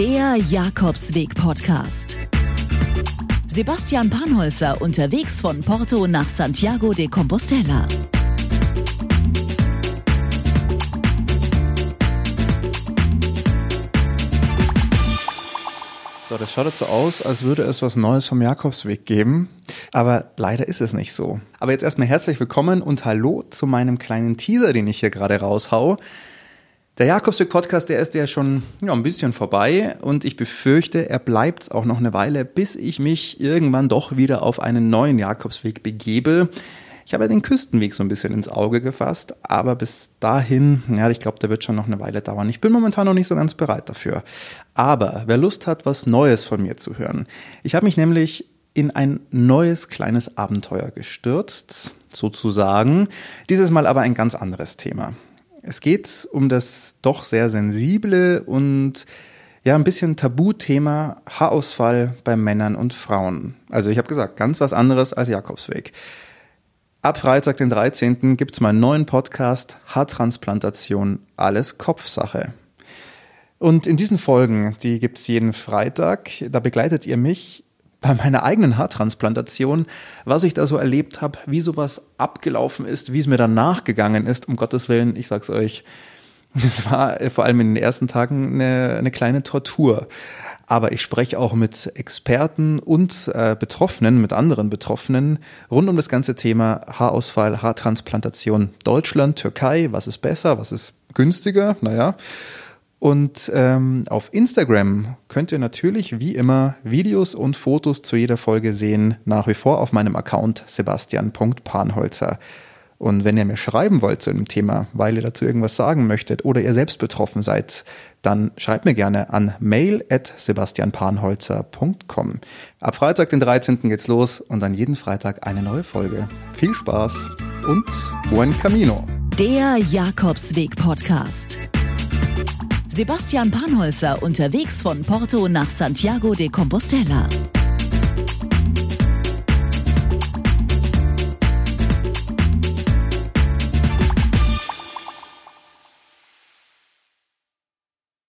Der Jakobsweg-Podcast. Sebastian Panholzer unterwegs von Porto nach Santiago de Compostela. So, das schaut jetzt so aus, als würde es was Neues vom Jakobsweg geben. Aber leider ist es nicht so. Aber jetzt erstmal herzlich willkommen und hallo zu meinem kleinen Teaser, den ich hier gerade raushau. Der Jakobsweg-Podcast, der ist ja schon ja, ein bisschen vorbei und ich befürchte, er bleibt auch noch eine Weile, bis ich mich irgendwann doch wieder auf einen neuen Jakobsweg begebe. Ich habe ja den Küstenweg so ein bisschen ins Auge gefasst, aber bis dahin, ja, ich glaube, der wird schon noch eine Weile dauern. Ich bin momentan noch nicht so ganz bereit dafür. Aber wer Lust hat, was Neues von mir zu hören, ich habe mich nämlich in ein neues kleines Abenteuer gestürzt, sozusagen. Dieses Mal aber ein ganz anderes Thema. Es geht um das doch sehr sensible und ja ein bisschen Tabuthema Haarausfall bei Männern und Frauen. Also ich habe gesagt, ganz was anderes als Jakobsweg. Ab Freitag, den 13. gibt es meinen neuen Podcast Haartransplantation, alles Kopfsache. Und in diesen Folgen, die gibt es jeden Freitag, da begleitet ihr mich bei meiner eigenen Haartransplantation, was ich da so erlebt habe, wie sowas abgelaufen ist, wie es mir danach gegangen ist, um Gottes Willen, ich sag's euch, es war äh, vor allem in den ersten Tagen eine, eine kleine Tortur. Aber ich spreche auch mit Experten und äh, Betroffenen, mit anderen Betroffenen rund um das ganze Thema Haarausfall, Haartransplantation Deutschland, Türkei, was ist besser, was ist günstiger, naja. Und ähm, auf Instagram könnt ihr natürlich wie immer Videos und Fotos zu jeder Folge sehen, nach wie vor auf meinem Account sebastian.panholzer. Und wenn ihr mir schreiben wollt zu einem Thema, weil ihr dazu irgendwas sagen möchtet oder ihr selbst betroffen seid, dann schreibt mir gerne an mail at sebastianpanholzer.com. Ab Freitag, den 13. geht's los und dann jeden Freitag eine neue Folge. Viel Spaß und buen camino. Der Jakobsweg-Podcast. Sebastian Panholzer unterwegs von Porto nach Santiago de Compostela.